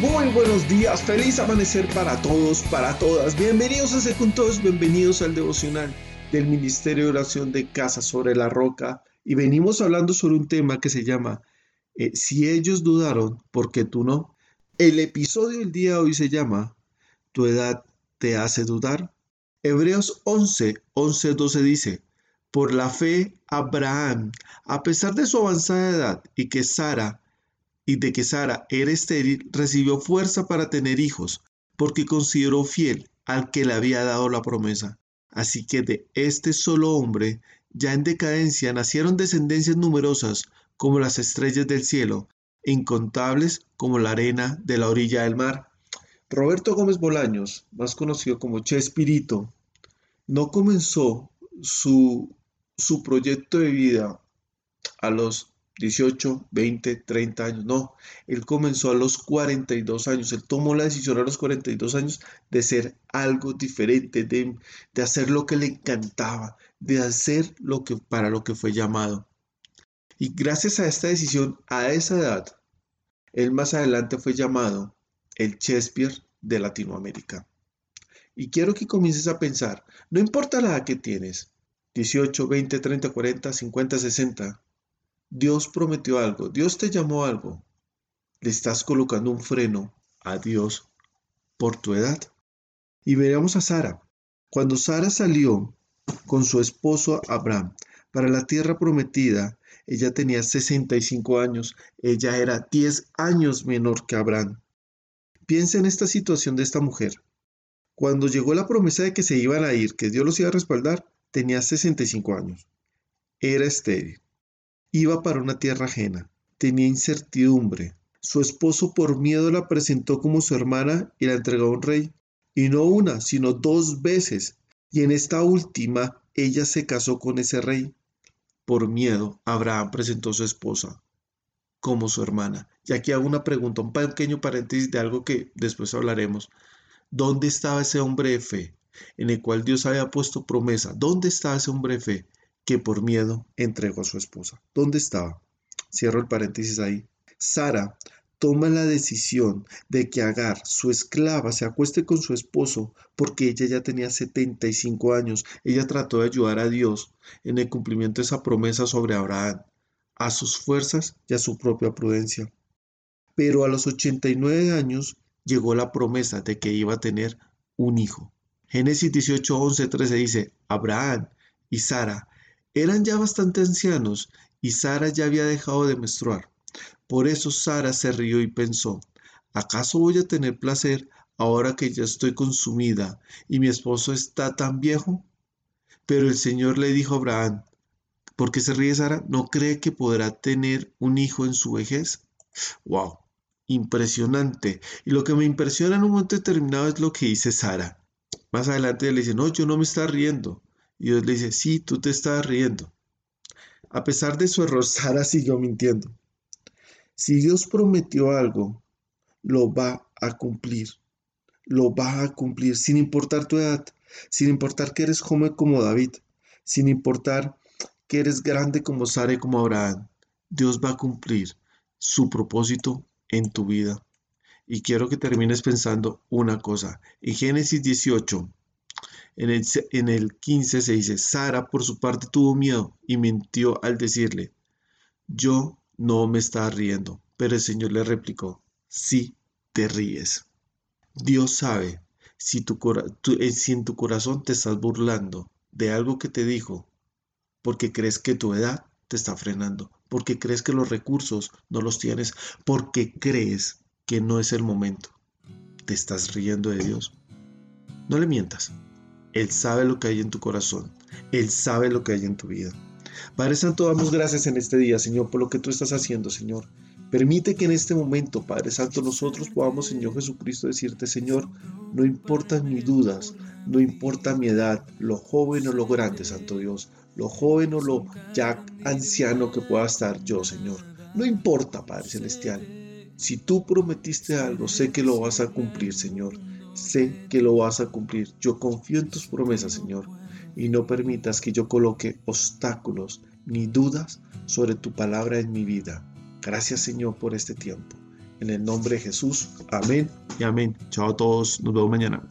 Muy buenos días, feliz amanecer para todos, para todas. Bienvenidos a Secundos, bienvenidos al devocional del Ministerio de Oración de Casa sobre la Roca. Y venimos hablando sobre un tema que se llama eh, Si ellos dudaron, ¿por qué tú no? El episodio del día de hoy se llama ¿Tu edad te hace dudar? Hebreos 11, 11, 12 dice, por la fe, Abraham, a pesar de su avanzada edad y que Sara y de que Sara era estéril, recibió fuerza para tener hijos, porque consideró fiel al que le había dado la promesa. Así que de este solo hombre, ya en decadencia, nacieron descendencias numerosas como las estrellas del cielo, incontables como la arena de la orilla del mar. Roberto Gómez Bolaños, más conocido como Chespirito, no comenzó su, su proyecto de vida a los 18, 20, 30 años. No, él comenzó a los 42 años. Él tomó la decisión a los 42 años de ser algo diferente, de, de hacer lo que le encantaba, de hacer lo que para lo que fue llamado. Y gracias a esta decisión, a esa edad, él más adelante fue llamado el Shakespeare de Latinoamérica. Y quiero que comiences a pensar, no importa la edad que tienes, 18, 20, 30, 40, 50, 60, Dios prometió algo, Dios te llamó algo. Le estás colocando un freno a Dios por tu edad. Y veremos a Sara. Cuando Sara salió con su esposo Abraham para la tierra prometida, ella tenía 65 años, ella era 10 años menor que Abraham. Piensa en esta situación de esta mujer. Cuando llegó la promesa de que se iban a ir, que Dios los iba a respaldar, tenía 65 años. Era estéril. Iba para una tierra ajena. Tenía incertidumbre. Su esposo por miedo la presentó como su hermana y la entregó a un rey. Y no una, sino dos veces. Y en esta última, ella se casó con ese rey. Por miedo, Abraham presentó a su esposa como su hermana. Y aquí hago una pregunta, un pequeño paréntesis de algo que después hablaremos. ¿Dónde estaba ese hombre de fe en el cual Dios había puesto promesa? ¿Dónde estaba ese hombre de fe que por miedo entregó a su esposa. ¿Dónde estaba? Cierro el paréntesis ahí. Sara toma la decisión de que Agar, su esclava, se acueste con su esposo porque ella ya tenía 75 años. Ella trató de ayudar a Dios en el cumplimiento de esa promesa sobre Abraham, a sus fuerzas y a su propia prudencia. Pero a los 89 años llegó la promesa de que iba a tener un hijo. Génesis 18, 11, 13 dice, Abraham y Sara eran ya bastante ancianos y Sara ya había dejado de menstruar. Por eso Sara se rió y pensó, ¿acaso voy a tener placer ahora que ya estoy consumida y mi esposo está tan viejo? Pero el Señor le dijo a Abraham, ¿por qué se ríe Sara? ¿No cree que podrá tener un hijo en su vejez? ¡Wow! Impresionante. Y lo que me impresiona en un momento determinado es lo que dice Sara. Más adelante le dice, no, yo no me está riendo. Y Dios le dice, sí, tú te estás riendo. A pesar de su error, Sara siguió mintiendo. Si Dios prometió algo, lo va a cumplir. Lo va a cumplir sin importar tu edad, sin importar que eres joven como David, sin importar que eres grande como Sara y como Abraham. Dios va a cumplir su propósito en tu vida. Y quiero que termines pensando una cosa. En Génesis 18, en el, 15 se dice, Sara por su parte tuvo miedo y mintió al decirle, yo no me estaba riendo. Pero el Señor le replicó, sí te ríes. Dios sabe si, eh, si en tu corazón te estás burlando de algo que te dijo, porque crees que tu edad te está frenando, porque crees que los recursos no los tienes, porque crees que no es el momento. Te estás riendo de Dios. No le mientas. Él sabe lo que hay en tu corazón. Él sabe lo que hay en tu vida. Padre Santo, damos gracias en este día, Señor, por lo que tú estás haciendo, Señor. Permite que en este momento, Padre Santo, nosotros podamos, Señor Jesucristo, decirte, Señor, no importan mis dudas, no importa mi edad, lo joven o lo grande, Santo Dios, lo joven o lo ya anciano que pueda estar yo, Señor. No importa, Padre Celestial. Si tú prometiste algo, sé que lo vas a cumplir, Señor. Sé que lo vas a cumplir. Yo confío en tus promesas, Señor, y no permitas que yo coloque obstáculos ni dudas sobre tu palabra en mi vida. Gracias, Señor, por este tiempo. En el nombre de Jesús. Amén y amén. Chao a todos. Nos vemos mañana.